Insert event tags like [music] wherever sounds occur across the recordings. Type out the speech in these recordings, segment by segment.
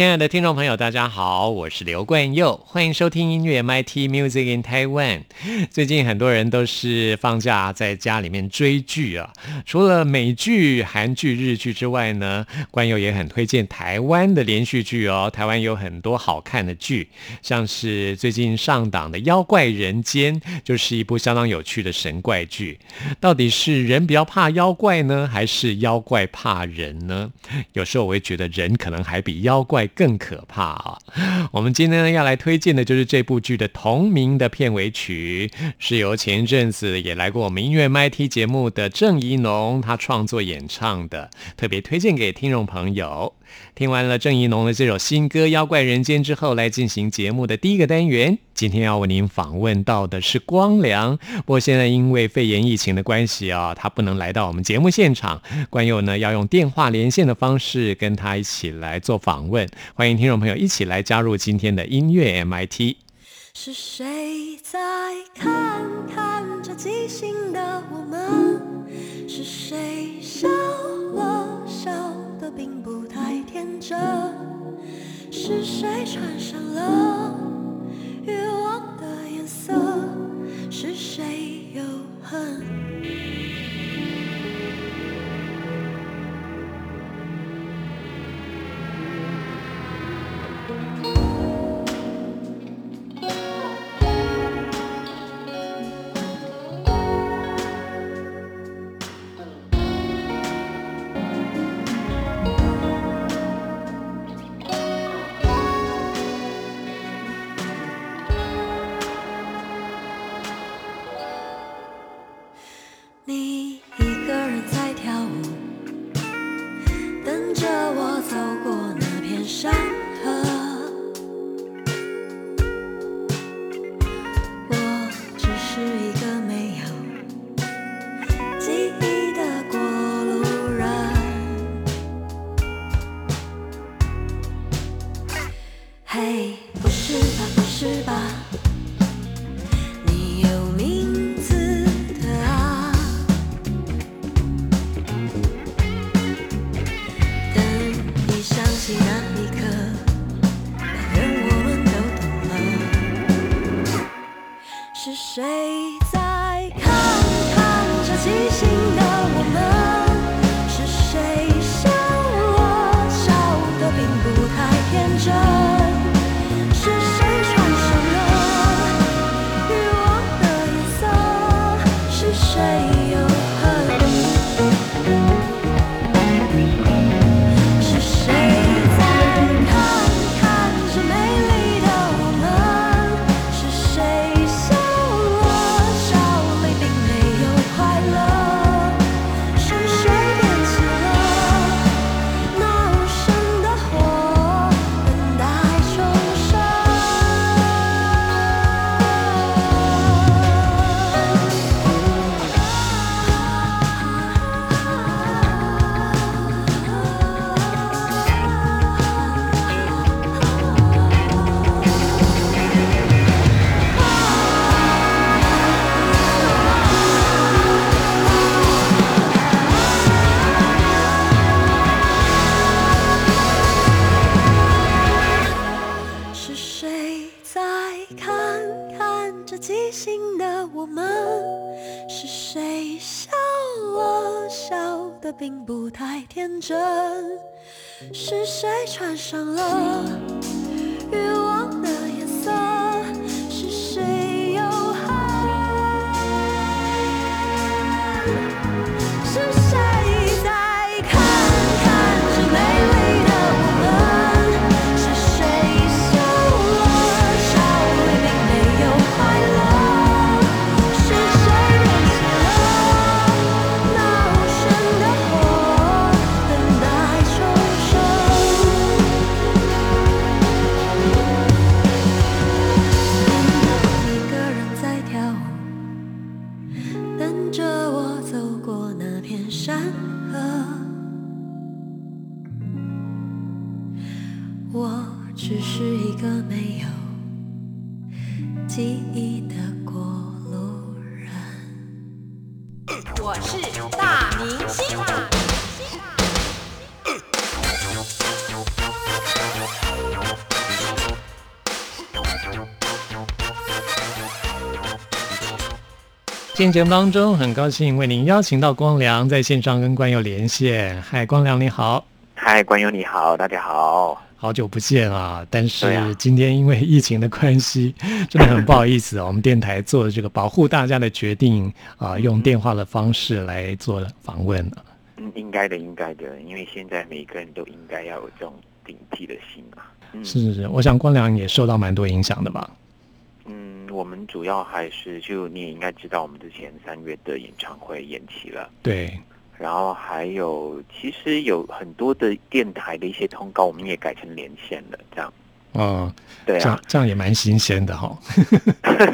亲爱的听众朋友，大家好，我是刘冠佑，欢迎收听音乐 MIT Music in Taiwan。最近很多人都是放假在家里面追剧啊，除了美剧、韩剧、日剧之外呢，冠佑也很推荐台湾的连续剧哦。台湾有很多好看的剧，像是最近上档的《妖怪人间》，就是一部相当有趣的神怪剧。到底是人比较怕妖怪呢，还是妖怪怕人呢？有时候我会觉得人可能还比妖怪。更可怕啊！我们今天呢要来推荐的就是这部剧的同名的片尾曲，是由前阵子也来过我们音乐 MT 节目的郑怡农他创作演唱的，特别推荐给听众朋友。听完了郑怡农的这首新歌《妖怪人间》之后，来进行节目的第一个单元。今天要为您访问到的是光良，不过现在因为肺炎疫情的关系啊，他不能来到我们节目现场。关佑呢要用电话连线的方式跟他一起来做访问。欢迎听众朋友一起来加入今天的音乐 MIT。是谁在看看着即兴的我们？是谁笑了笑的并不太天真？是谁穿上了欲望的颜色？是谁又恨？真是谁穿上了与我今天节目当中，很高兴为您邀请到光良在线上跟关友连线。嗨，光良你好，嗨，关友你好，大家好，好久不见啊！但是今天因为疫情的关系，真的很不好意思哦。我们电台做的这个保护大家的决定啊、用电话的方式来做访问。嗯，应该的，应该的，因为现在每个人都应该要有这种警惕的心啊。嗯是是是，我想光良也受到蛮多影响的吧？嗯，我们主要还是就你也应该知道，我们之前三月的演唱会延期了，对，然后还有其实有很多的电台的一些通告，我们也改成连线了，这样。哦，对啊，这样这样也蛮新鲜的哈、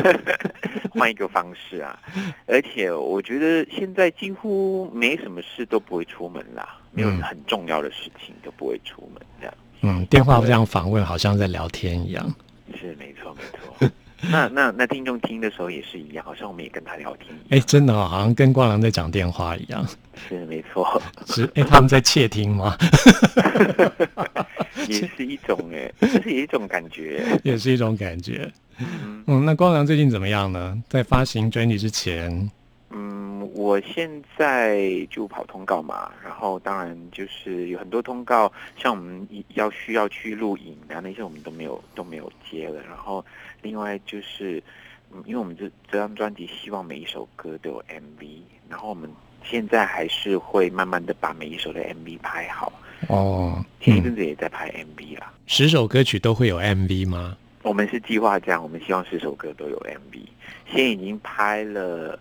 [laughs] 换一个方式啊，而且我觉得现在几乎没什么事都不会出门啦，没有嗯很重要的事情都不会出门，这样。嗯，电话这样访问好像在聊天一样。是没错没错。[laughs] 那那那听众听的时候也是一样，好像我们也跟他聊天一哎，样。真的哦，好像跟光良在讲电话一样。是没错，[laughs] 是哎，他们在窃听吗？[laughs] 也是一种哎，这是一种感觉。也是一种感觉。嗯嗯，那光良最近怎么样呢？在发行专辑之前，嗯，我现在就跑通告嘛，然后当然就是有很多通告，像我们要需要去录影啊那些我们都没有都没有接了。然后另外就是，嗯，因为我们这这张专辑希望每一首歌都有 MV，然后我们现在还是会慢慢的把每一首的 MV 拍好。哦，嗯，前一阵子也在拍 MV 啦。十首歌曲都会有 MV 吗？我们是计划这样，我们希望十首歌都有 MV。现在已经拍了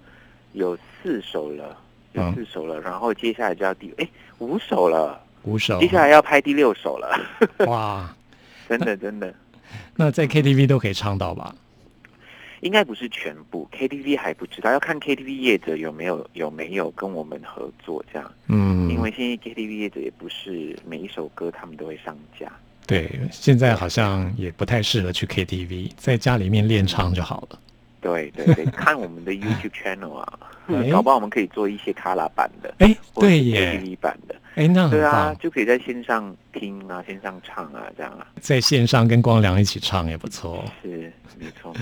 有四首了，有嗯四首了，然后接下来就要第哎五首了，五首接。下来要拍第六首了，哇，[laughs] 真的真的，那在 KTV 都可以唱到吧？应该不是全部 KTV 还不知道，要看 KTV 业者有没有有没有跟我们合作这样，嗯，因为现在 KTV 业者也不是每一首歌他们都会上架。对，现在好像也不太适合去 KTV，在家里面练唱就好了。对对 [laughs] 对，看我们的 YouTube channel 啊，[laughs] 哎搞不好我们可以做一些卡拉版的，哎，对耶，KTV 版的。哎，那很对啊，，就可以在线上听啊，线上唱啊，这样啊，在线上跟光良一起唱也不错。是没错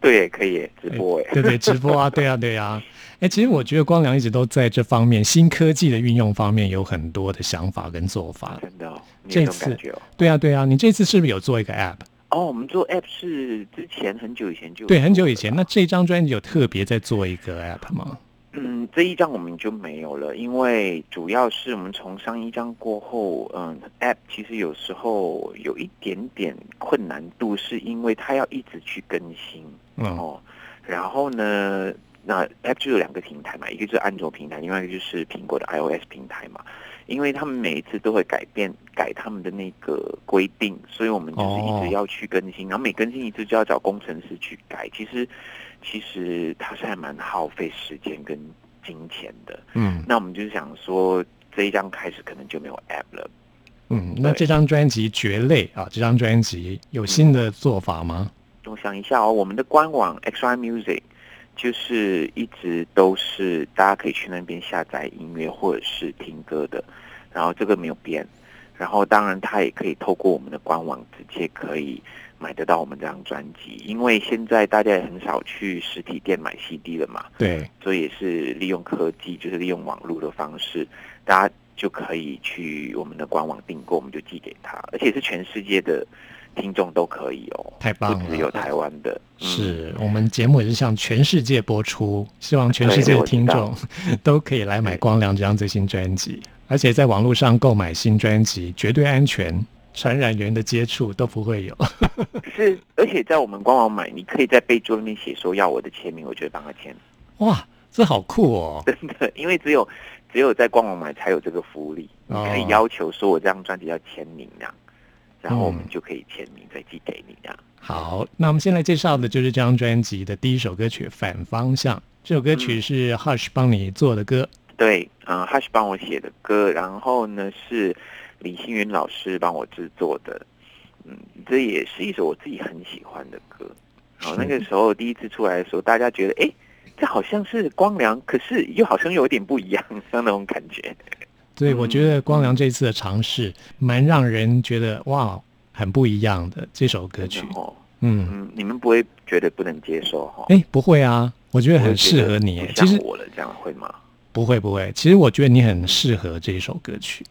对耶，可以直播哎，对对，直播啊，[laughs] 对啊，对啊。哎，其实我觉得光良一直都在这方面新科技的运用方面有很多的想法跟做法。真的这次感觉哦。对啊，对啊，你这次是不是有做一个 App？哦，我们做 app 是之前很久以前就有对，很久以前。那这张专辑有特别在做一个 App 吗？嗯，这一张我们就没有了，因为主要是我们从上一张过后，嗯，app 其实有时候有一点点困难度，是因为它要一直去更新。嗯，哦，然后呢，那 App 就有两个平台嘛，一个就是安卓平台，另外一个就是苹果的 iOS 平台嘛。因为他们每一次都会改变改他们的那个规定，所以我们就是一哦直要去更新，然后每更新一次就要找工程师去改。其实其实它是还蛮耗费时间跟金钱的。嗯那我们就是想说，这一张开始可能就没有 App 了。嗯，那这张专辑《绝类》啊，这张专辑有新的做法吗？我想一下哦，我们的官网 XY Music 就是一直都是大家可以去那边下载音乐或者是听歌的，然后这个没有变，然后当然他也可以透过我们的官网直接可以买得到我们这张专辑，因为现在大家也很少去实体店买 CD 了嘛，对，所以也是利用科技，就是利用网络的方式，大家就可以去我们的官网订购，我们就寄给他，而且是全世界的听众都可以哦，太棒了。不只有台湾的，嗯。是我们节目也是向全世界播出，希望全世界的听众 [laughs] 都可以来买光良这张最新专辑，而且在网络上购买新专辑绝对安全，传染源的接触都不会有。[laughs] 是，而且在我们官网买，你可以在备注里面写说要我的签名，我就会帮他签，哇，这好酷哦！[laughs] 真的，因为只有只有在官网买才有这个福利，你哦可以要求说我这张专辑要签名这样，然后我们嗯就可以签名再寄给你这样。好，那我们先来介绍的就是这张专辑的第一首歌曲《反方向》。这首歌曲是 Hush 帮你做的歌，对，嗯，Hush 帮我写的歌，然后呢是李星云老师帮我制作的，嗯，这也是一首我自己很喜欢的歌。好，那个时候第一次出来的时候，大家觉得，哎，这好像是光良，可是又好像有点不一样，像那种感觉。对，我觉得光良这次的尝试，蛮让人觉得哇，很不一样的这首歌曲。哦，嗯，嗯，你们不会觉得不能接受哈？哎，不会啊，我觉得很适合你不。其实我了，这样会吗？不会不会，其实我觉得你很适合这首歌曲。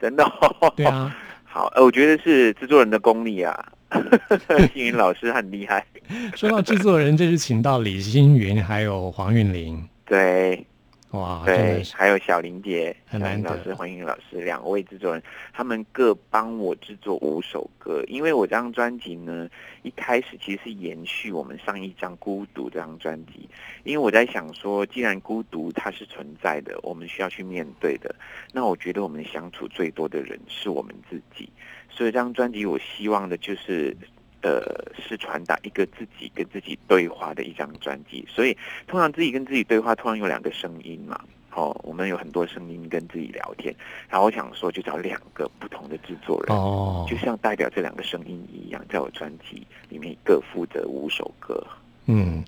真的、哦？对啊，[laughs] 好，呃，我觉得是制作人的功力啊，[laughs] 星云老师很厉害。[laughs] 说到制作人，这是请到李星云还有黄韵玲，对哇，对还有小林姐、小很难得林老师、黄韵老师两位制作人，他们各帮我制作五首歌。因为我这张专辑呢，一开始其实是延续我们上一张《孤独》这张专辑，因为我在想说，既然孤独它是存在的，我们需要去面对的，那我觉得我们相处最多的人是我们自己，所以这张专辑我希望的就是。呃，是传达一个自己跟自己对话的一张专辑，所以通常自己跟自己对话，通常有两个声音嘛。哦，我们有很多声音跟自己聊天，然后我想说，就找两个不同的制作人，哦就，像代表这两个声音一样，在我专辑里面各负责五首歌。嗯，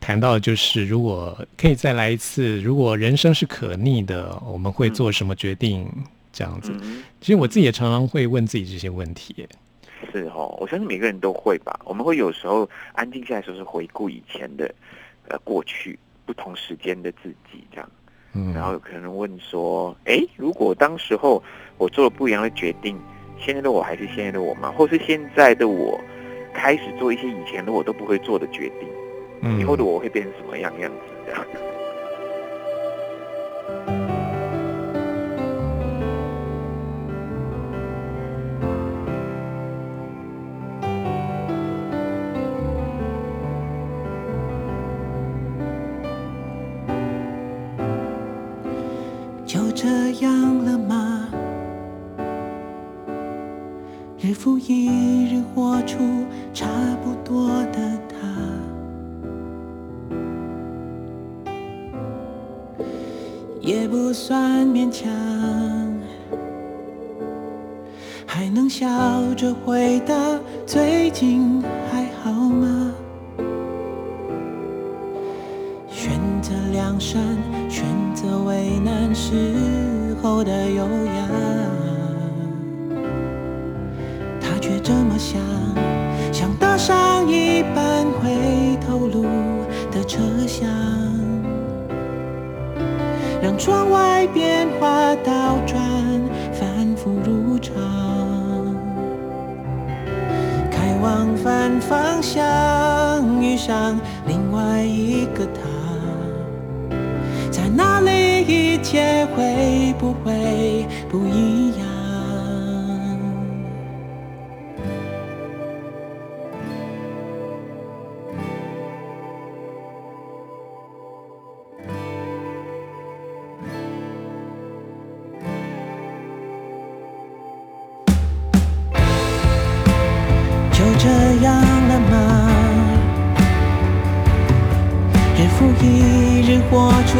谈到就是如果可以再来一次，如果人生是可逆的，我们会做什么决定？这样子，嗯，其实我自己也常常会问自己这些问题耶。是哦，我相信每个人都会吧。我们会有时候安静下来的时候，是回顾以前的呃过去不同时间的自己这样。嗯，然后有可能问说，哎，如果当时候我做了不一样的决定，现在的我还是现在的我吗？或是现在的我开始做一些以前的我都不会做的决定，嗯以后的我会变成什么样样子？这样。日复一日活出差不多的他，也不算勉强，还能笑着回答最近还好吗？选择良善，选择为难时候的优方向，遇上另外一个他，在那里一切会不会不一日复一日活出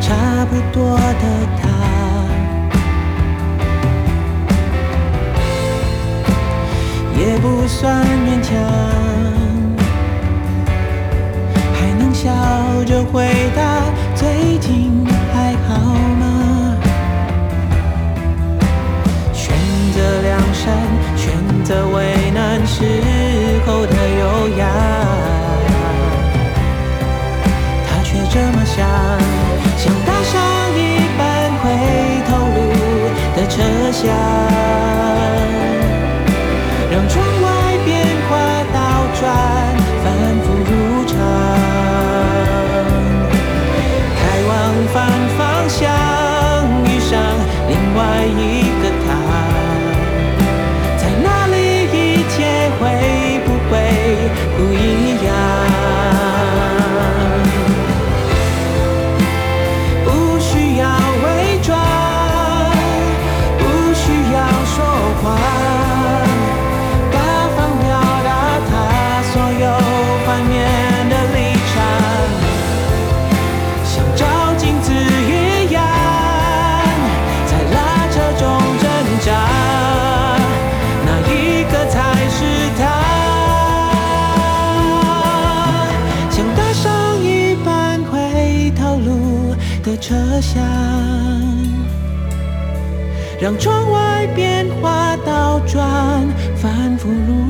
差不多的他，也不算勉强，还能笑着回答最近还好吗？选择良善，选择为难时候的优雅。这么想，像搭上一班回头路的车厢，让窗外变化倒转，反复如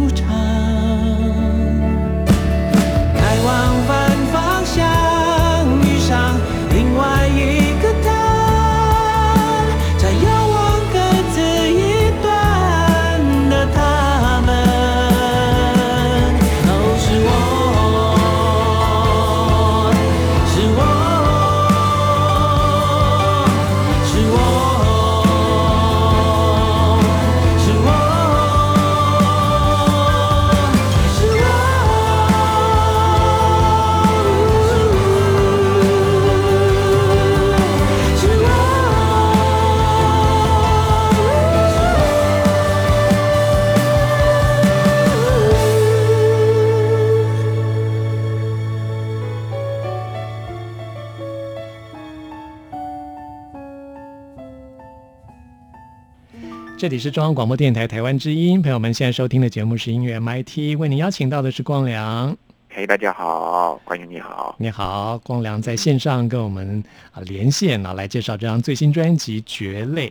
这里是中央广播电台台湾之音，朋友们现在收听的节目是音乐 MIT，为您邀请到的是光良。嘿，大家好，关于你好。你好，光良在线上跟我们啊连线啊，来介绍这张最新专辑《蕨类》。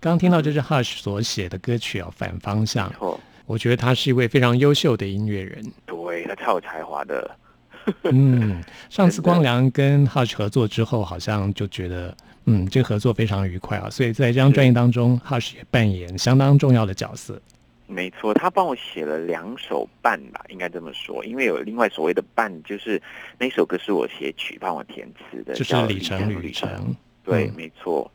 刚刚听到这是 Hush 所写的歌曲哦，《反方向没》。错，我觉得他是一位非常优秀的音乐人。对他超有才华的。嗯，上次 [laughs] 光良跟 Hush 合作之后，好像就觉得嗯，这个合作非常愉快啊。所以在这张专辑当中，Hush 也扮演相当重要的角色。没错，他帮我写了两首半吧，应该这么说，因为有另外所谓的半，就是那首歌是我写曲帮我填词的，就是叫里程旅旅程。对，嗯没错。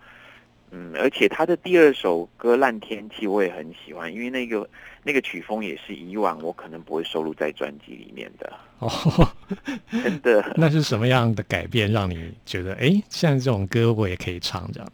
嗯，而且他的第二首歌《烂天气》我也很喜欢，因为那个那个曲风也是以往我可能不会收录在专辑里面的，哦，[laughs] 真的。[laughs] 那是什么样的改变让你觉得，哎，像这种歌我也可以唱这样？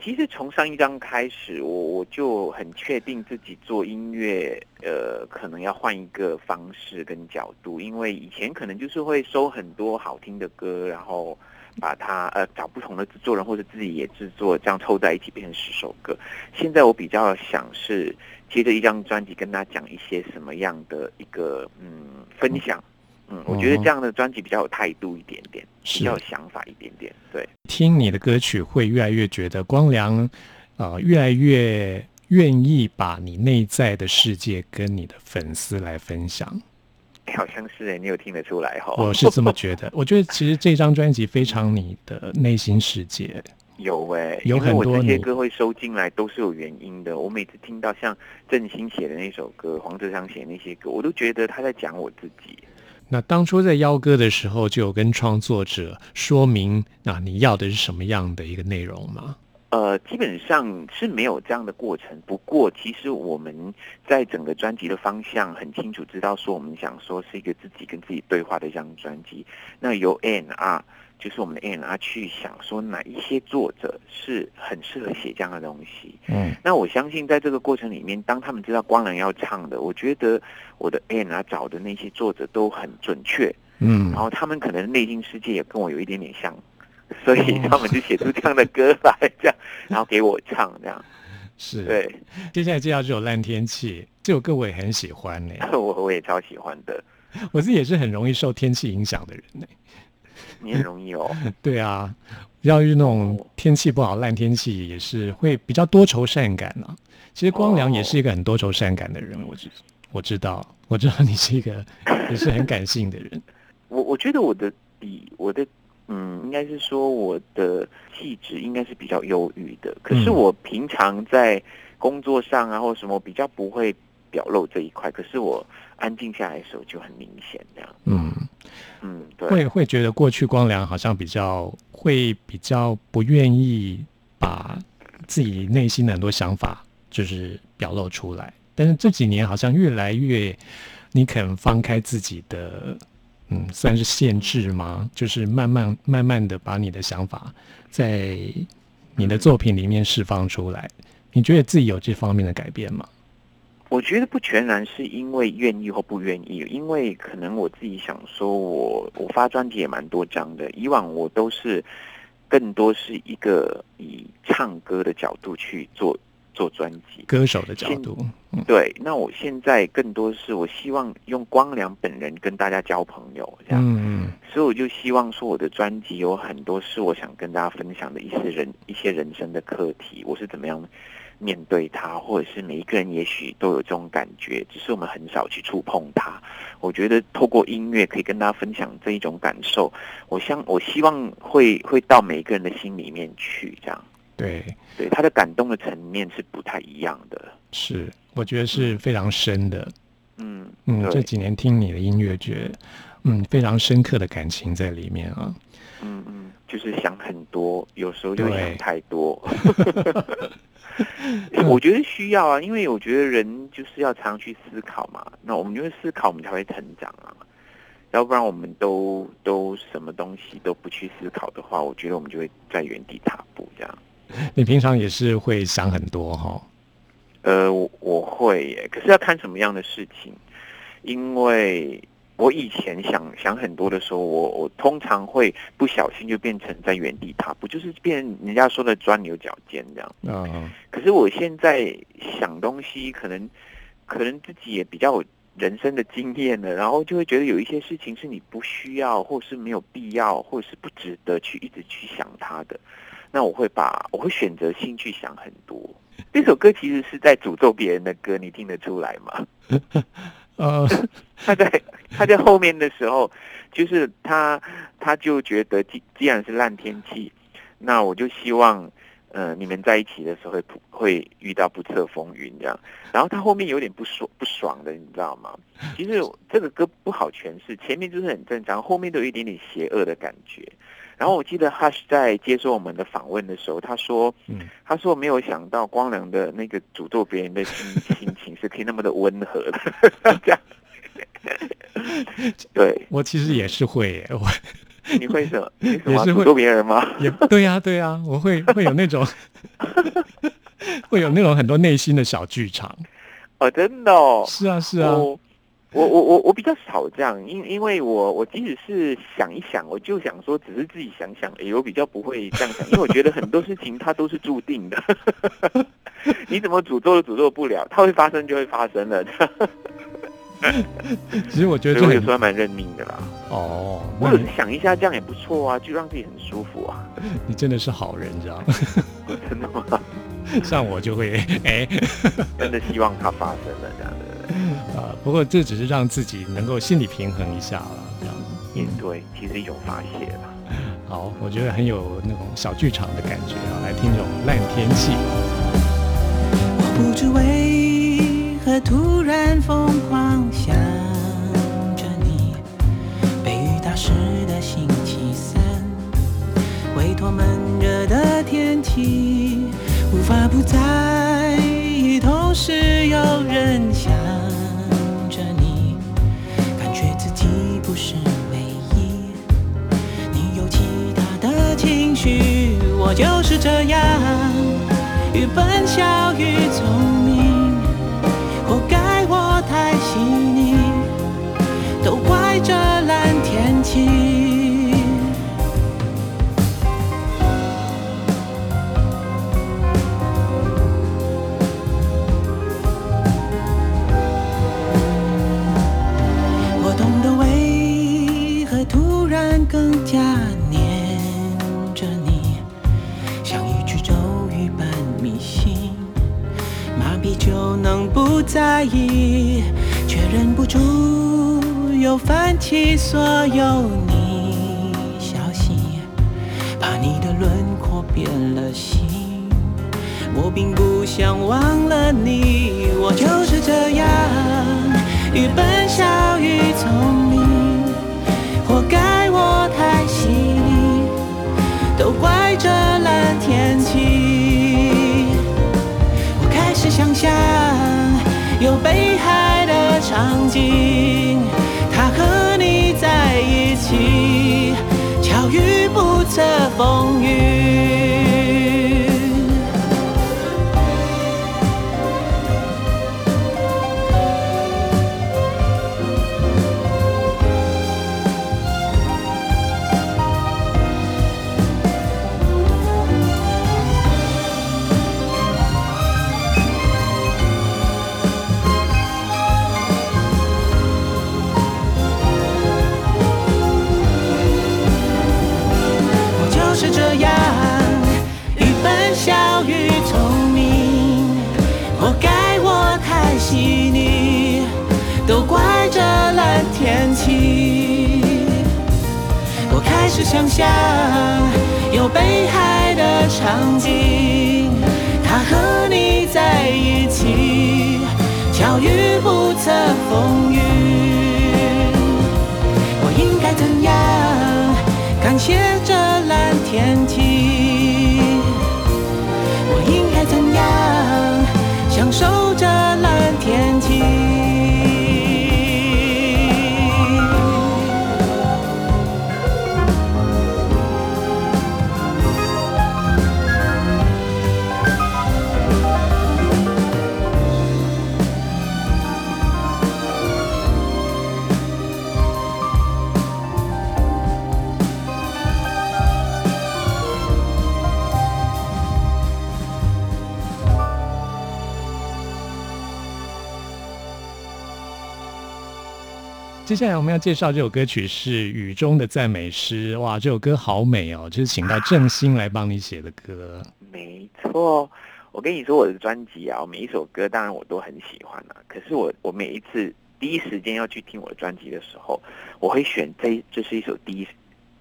其实从上一张开始，我我就很确定自己做音乐，呃，可能要换一个方式跟角度，因为以前可能就是会收很多好听的歌，然后把它呃找不同的制作人或者自己也制作，这样凑在一起变成十首歌。现在我比较想是接着一张专辑跟他讲一些什么样的一个嗯分享，嗯，我觉得这样的专辑比较有态度一点点，是比较有想法一点点，对。听你的歌曲会越来越觉得光良，呃，越来越愿意把你内在的世界跟你的粉丝来分享。哎好像是哎，你有听得出来哈？我是这么觉得。我觉得其实这张专辑非常你的内心世界。有哎、有很多你这些歌会收进来都是有原因的。我每次听到像郑兴写的那首歌，黄志祥写的那些歌，我都觉得他在讲我自己。那当初在邀歌的时候，就有跟创作者说明那，你要的是什么样的一个内容吗？呃，基本上是没有这样的过程。不过，其实我们在整个专辑的方向很清楚，知道说我们想说是一个自己跟自己对话的一张专辑。那由 N R 就是我们的 A R 去想说哪一些作者是很适合写这样的东西。嗯，那我相信在这个过程里面，当他们知道光良要唱的，我觉得我的 A R 找的那些作者都很准确，嗯然后他们可能内心世界也跟我有一点点像，所以他们就写出这样的歌来，这样，[laughs] 然后给我唱，这样。是。对，接下来介绍这首《烂天气》，这首歌我也很喜欢呢、[laughs] 我我也超喜欢的。我自己也是很容易受天气影响的人呢、你很容易哦，[laughs] 对啊，要是那种哦天气不好、烂天气，也是会比较多愁善感啊。其实光良也是一个很多愁善感的人，我知我知道，我知道你是一个也是很感性的人。[laughs] 我我觉得我的底，我的嗯，应该是说我的气质应该是比较忧郁的。可是嗯我平常在工作上啊或什么比较不会表露这一块，可是我安静下来的时候就很明显这样。嗯，嗯，对，会会觉得过去光良好像比较会比较不愿意把自己内心的很多想法就是表露出来，但是这几年好像越来越你肯放开自己的，嗯，算是限制吗？就是慢慢慢慢的把你的想法在你的作品里面释放出来。你觉得自己有这方面的改变吗？我觉得不全然是因为愿意或不愿意，因为可能我自己想说我，我发专辑也蛮多张的，以往我都是更多是一个以唱歌的角度去做做专辑。歌手的角度，嗯对，那我现在更多是我希望用光良本人跟大家交朋友，这样。嗯所以我就希望说，我的专辑有很多是我想跟大家分享的一些人一些人生的课题，我是怎么样面对它，或者是每一个人也许都有这种感觉，只是我们很少去触碰它。我觉得透过音乐可以跟大家分享这一种感受，我相我希望会会到每一个人的心里面去，这样。对，对他的感动的层面是不太一样的。是，我觉得是非常深的。嗯嗯，这几年听你的音乐，觉得嗯非常深刻的感情在里面啊。嗯嗯，就是想很多，有时候就想太多。[laughs] 我觉得需要啊，因为我觉得人就是要常去思考嘛。那我们因为思考，我们才会成长啊。要不然我们都都什么东西都不去思考的话，我觉得我们就会在原地踏步这样。你平常也是会想很多哈、呃，我我会耶，可是要看什么样的事情，因为我以前想想很多的时候，我我通常会不小心就变成在原地踏步，就是变人家说的钻牛角尖这样。嗯可是我现在想东西，可能可能自己也比较有人生的经验了，然后就会觉得有一些事情是你不需要，或是没有必要，或是不值得去一直去想它的。那我会把我会选择性去想很多。这首歌其实是在诅咒别人的歌，你听得出来吗？[laughs] 呃，[laughs] 他在他在后面的时候，就是他他就觉得既既然是烂天气，那我就希望呃你们在一起的时候会会遇到不测风云这样。然后他后面有点不爽不爽的，你知道吗？其实这个歌不好诠释，前面就是很正常，后面都有一点点邪恶的感觉。然后我记得 Hush 在接受我们的访问的时候，他说，嗯他说没有想到光良的那个诅咒别人的心 [laughs] 心情是可以那么的温和的，这样。对，我其实也是会耶，我你会什么？也是会诅咒别人吗？也对呀、对呀、我会会有那种 [laughs] 会有那种很多内心的小剧场。哦，真的哦。是啊，是啊，我我我我我比较少这样，因因为我我即使是想一想，我就想说只是自己想想而已，我比较不会这样想，因为我觉得很多事情它都是注定的，[laughs] 你怎么诅咒都诅咒不了，它会发生就会发生了，其实我觉得我有时候还蛮认命的啦。哦，我有时想一下，这样也不错啊，就让自己很舒服啊。你真的是好人，你知道吗？真的吗？[laughs] 像我就会哎 [laughs] 真的希望它发生了这样的，啊，[laughs] 不过这只是让自己能够心理平衡一下了，这样。也对，其实一种发泄啦。好，我觉得很有那种小剧场的感觉啊，来听这种烂天气。我不知为何突然疯狂想着你，被雨打湿的星期三，委托闷热的天气，无法不在同时有人想着你，感觉自己不是唯一。你有其他的情绪，我就是这样，愈笨小鱼在意，却忍不住又泛起所有你消息，怕你的轮廓变了形。我并不想忘了你，我就是这样，愈笨小愈聪明，活该我太细腻，都怪这场景，他和你在一起，巧遇不测风雨。风接下来我们要介绍这首歌曲是《雨中的赞美诗》。哇，这首歌好美哦，就是请到郑兴来帮你写的歌。没错，我跟你说，我的专辑啊，每一首歌当然我都很喜欢啊。可是我我每一次第一时间要去听我的专辑的时候，我会选这这是一首第一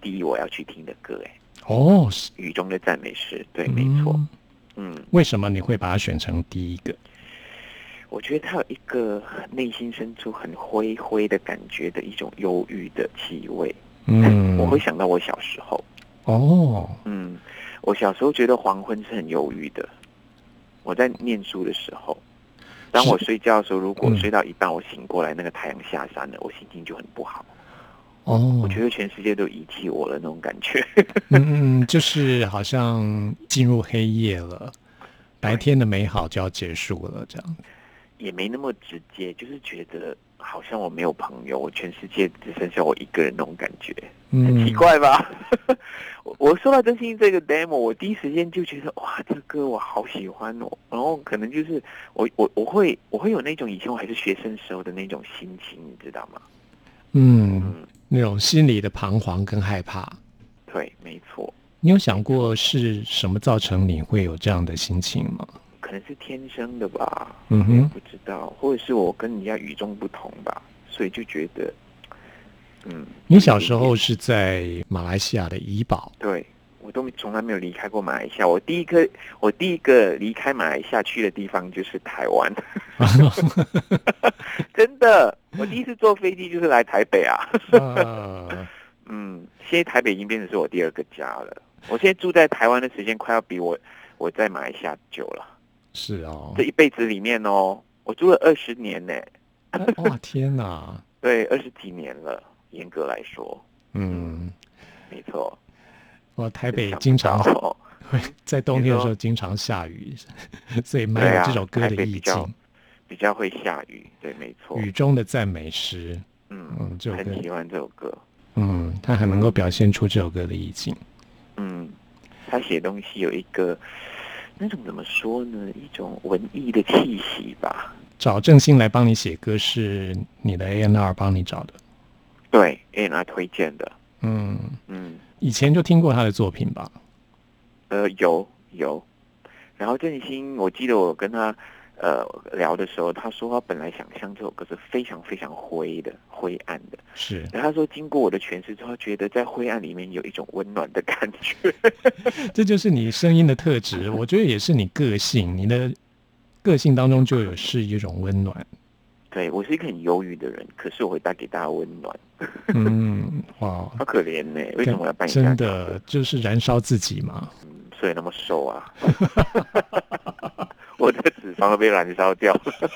第一我要去听的歌，哎，哦，是雨中的赞美诗，对，没错，嗯嗯，为什么你会把它选成第一个？我觉得他有一个内心深处很灰灰的感觉的一种忧郁的气味，嗯，[laughs] 我会想到我小时候，哦，嗯，我小时候觉得黄昏是很忧郁的。我在念书的时候，当我睡觉的时候，如果嗯睡到一半我醒过来，那个太阳下山了，我心情就很不好。哦，我觉得全世界都遗弃我了那种感觉。嗯嗯，就是好像进入黑夜了，[laughs] 白天的美好就要结束了，这样。也没那么直接，就是觉得好像我没有朋友，我全世界只剩下我一个人那种感觉，很嗯，奇怪吧？[laughs] 我我收到真心这个 demo，我第一时间就觉得哇，这个歌我好喜欢哦。然后可能就是我我我会我会有那种以前我还是学生时候的那种心情，你知道吗？嗯，嗯，那种心里的彷徨跟害怕。对，没错，你有想过是什么造成你会有这样的心情吗？可能是天生的吧，嗯哼，不知道，或者是我跟人家与众不同吧，所以就觉得，嗯，你小时候是在马来西亚的怡保，对我都从来没有离开过马来西亚。我第一个我第一个离开马来西亚去的地方就是台湾，[laughs] 真的，我第一次坐飞机就是来台北啊。呃，[laughs] 嗯，现在台北已经变成是我第二个家了。我现在住在台湾的时间快要比我我在马来西亚久了。是哦这，一辈子里面哦，我住了二十年呢，哇天哪，[laughs] 对，二十几年了，严格来说，嗯，没错。我台北经常哦 [laughs] 会在冬天的时候经常下雨，[laughs] 所以蛮对啊有这首歌台的意北比较境。比较会下雨，对，没错。雨中的赞美诗，嗯嗯，这首歌很喜欢这首歌。嗯，他很能够表现出这首歌的意境。嗯，他写东西有一个那种怎么说呢？一种文艺的气息吧。找郑兴来帮你写歌是你的 A N R 帮你找的，对 A N R 推荐的。嗯，嗯，以前就听过他的作品吧？呃，有有。然后郑兴，我记得我跟他呃聊的时候，他说他本来想象这首歌是非常非常灰的、灰暗的。是，然后他说，经过我的诠释之后，他觉得在灰暗里面有一种温暖的感觉。[laughs] 这就是你声音的特质，我觉得也是你个性，你的个性当中就有是一种温暖。对我是一个很忧郁的人，可是我会带给大家温暖。嗯，[laughs] 哇，好可怜呢、为什么我要扮演真的就是燃烧自己嘛？嗯，所以那么瘦啊，[laughs] 我的脂肪都被燃烧掉了。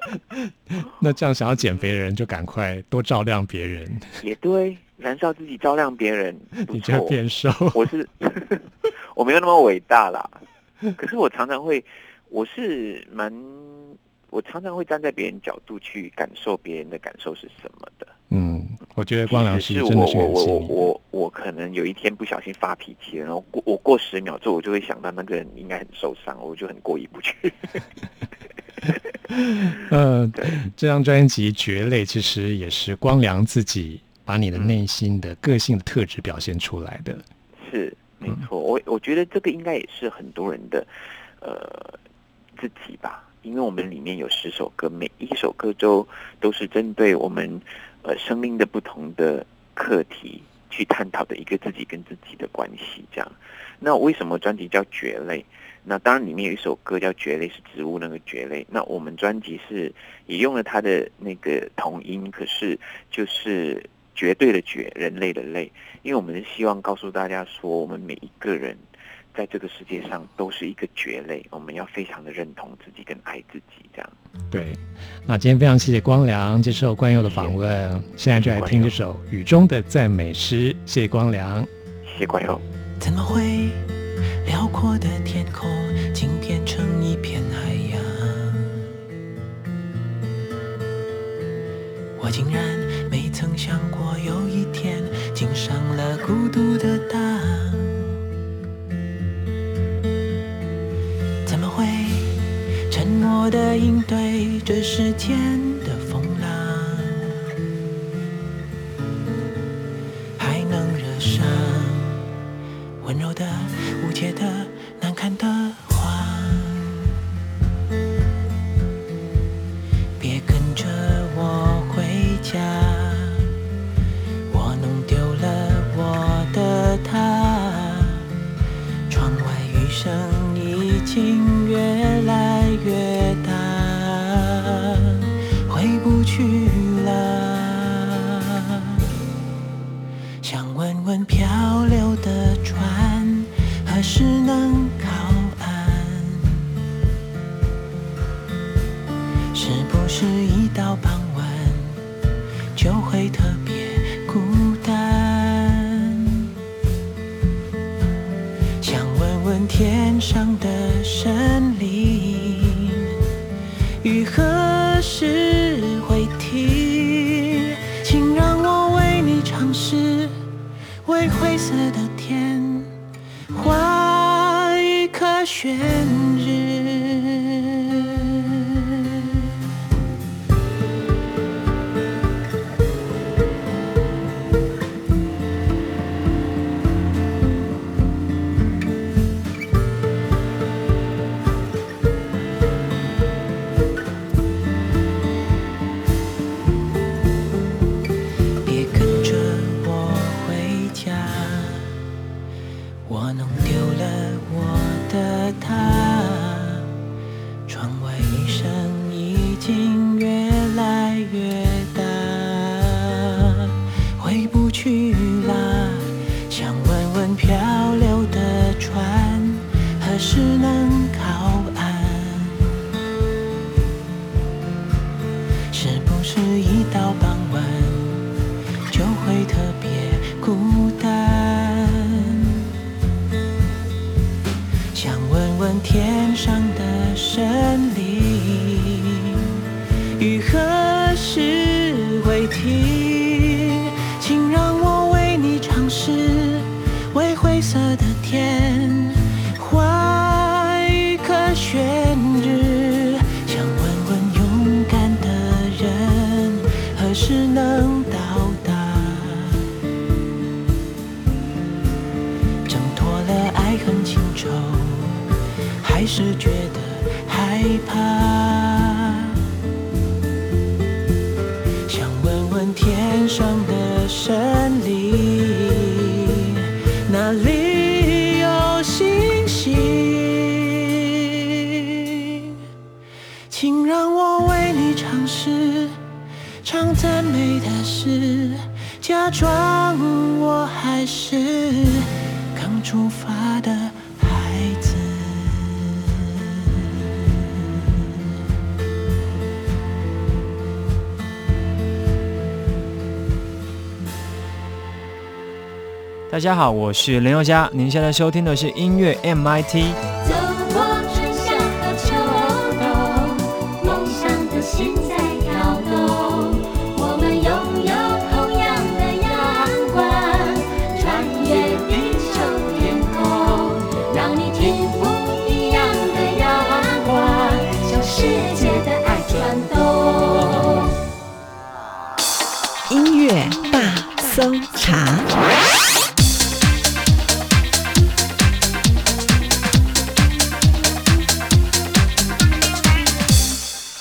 [laughs] 那这样想要减肥的人就赶快多照亮别人，也对，燃烧自己，照亮别人，你就会错。变瘦。我是 [laughs] 我没有那么伟大啦，可是我常常会，我是蛮，我常常会站在别人角度去感受别人的感受是什么的。嗯，我觉得光良是真的是我我我我。我我可能有一天不小心发脾气了，然后过我过十秒之后，我就会想到那个人应该很受伤，我就很过意不去。嗯，[laughs] 这张专辑《蕨类》其实也是光良自己把你的内心的个性的特质表现出来的。是，没错，我我觉得这个应该也是很多人的呃自己吧，因为我们里面有十首歌，每一首歌都都是针对我们呃生命的不同的课题去探讨的一个自己跟自己的关系。这样，那为什么专辑叫《蕨类》？那当然里面有一首歌叫《蕨类》，是植物那个蕨类。那我们专辑是也用了它的那个同音，可是就是绝对的绝，人类的类。因为我们是希望告诉大家说，我们每一个人在这个世界上都是一个蕨类，我们要非常的认同自己跟爱自己，这样。对，那今天非常谢谢光良接受关佑的访问，现在就来听这首《雨中的赞美诗》，谢谢光良，谢谢关佑。怎么会辽阔的天空竟变成一片海洋？我竟然没曾想过有一天竟上了孤独的当。默的应对这世间的风浪？还能惹上温柔的、无解的、难堪的谎？别跟着我回家，是那大家好，我是林宥嘉，您现在收听的是音乐 MIT。走过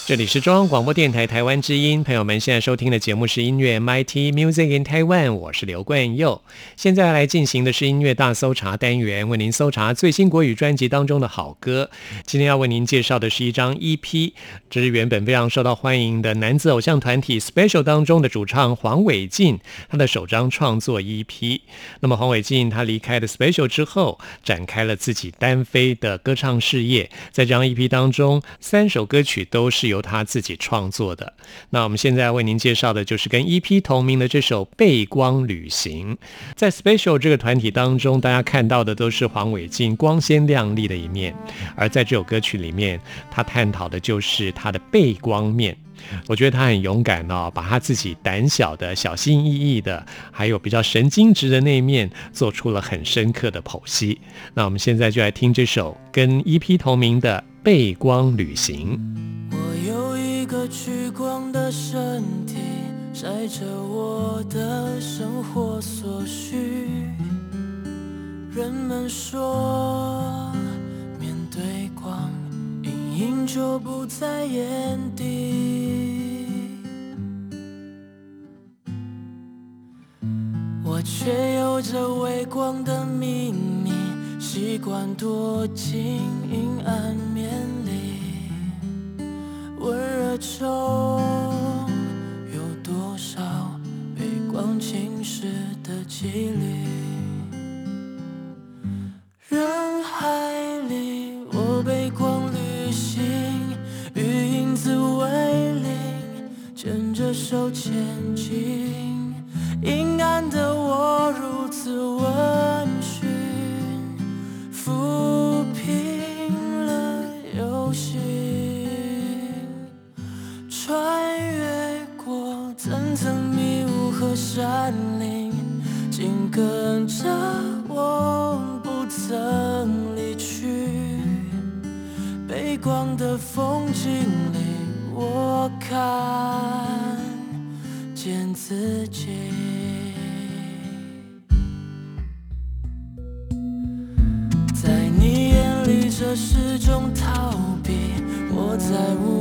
这里是中央广播电台台湾之音，朋友们现在收听的节目是音乐 MIT Music in Taiwan，我是刘冠佑。现在来进行的是音乐大搜查单元，为您搜查最新国语专辑当中的好歌。今天要为您介绍的是一张 EP，这是原本非常受到欢迎的男子偶像团体 Special 当中的主唱黄伟进他的首张创作 EP。那么黄伟进他离开了 Special 之后，展开了自己单飞的歌唱事业。在这张 EP 当中，三首歌曲都是由由他自己创作的。那我们现在为您介绍的就是跟 EP 同名的这首《背光旅行》。在 Special 这个团体当中，大家看到的都是黄伟晋光鲜亮丽的一面，而在这首歌曲里面，他探讨的就是他的背光面。我觉得他很勇敢哦，把他自己胆小的、小心翼翼的，还有比较神经质的那一面，做出了很深刻的剖析。那我们现在就来听这首跟 EP 同名的《背光旅行》。个趋光的身体，晒着我的生活所需。人们说，面对光，阴影就不在眼底。我却有着微光的秘密，习惯躲进阴暗面里。温热中有多少被光侵蚀的几率？人海里，我被光旅行，与影子为邻，牵着手前进。阴暗的我如此温驯，抚平了忧心。穿越过层层迷雾和山林，紧跟着我不曾离去。背光的风景里，我看见自己。在你眼里，这是种逃避。我在无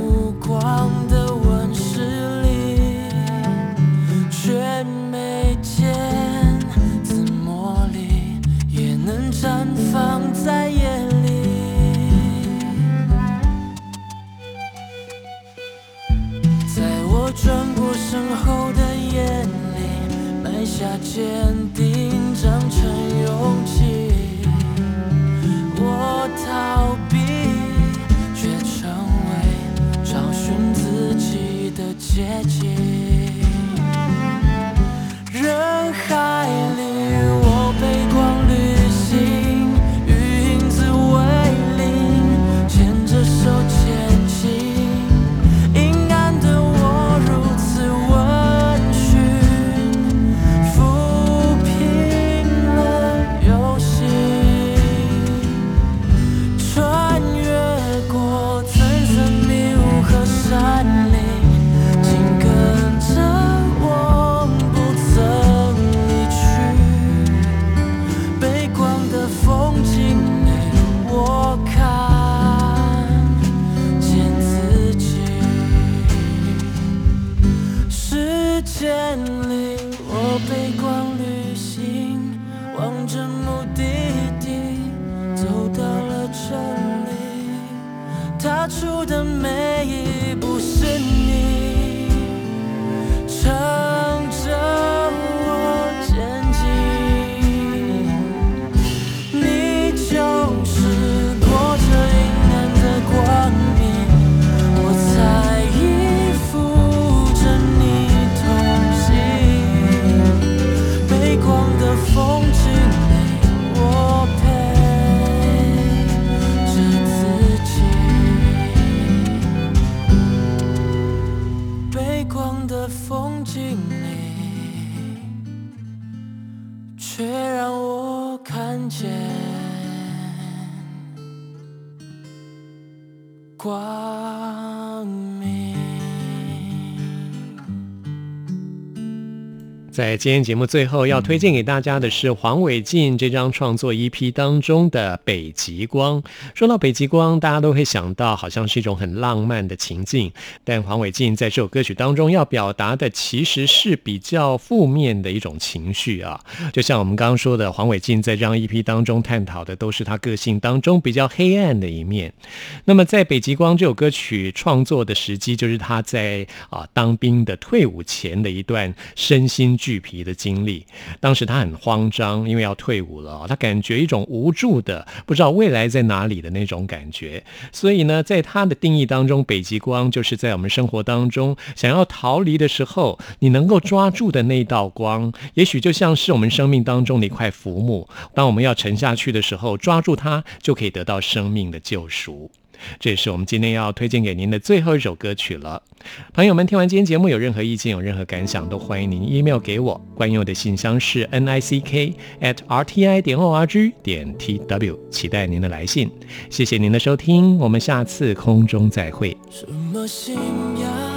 坚定长成勇气我逃避却成为找寻自己的捷径在今天节目最后要推荐给大家的是黄伟晋这张创作 EP 当中的《北极光》。说到北极光，大家都会想到好像是一种很浪漫的情境，但黄伟晋在这首歌曲当中要表达的其实是比较负面的一种情绪啊。就像我们刚刚说的，黄伟晋在这张 EP 当中探讨的都是他个性当中比较黑暗的一面。那么在《北极光》这首歌曲创作的时机，就是他在啊当兵的退伍前的一段身心。巨皮的经历，当时他很慌张，因为要退伍了，他感觉一种无助的，不知道未来在哪里的那种感觉。所以呢，在他的定义当中，北极光就是在我们生活当中想要逃离的时候，你能够抓住的那道光，也许就像是我们生命当中的一块浮木，当我们要沉下去的时候，抓住它就可以得到生命的救赎。这也是我们今天要推荐给您的最后一首歌曲了。朋友们，听完今天节目有任何意见、有任何感想，都欢迎您 email 给我。关于我的信箱是 n i c k at r t i 点 o r g 点 t w，期待您的来信。谢谢您的收听，我们下次空中再会。什么信仰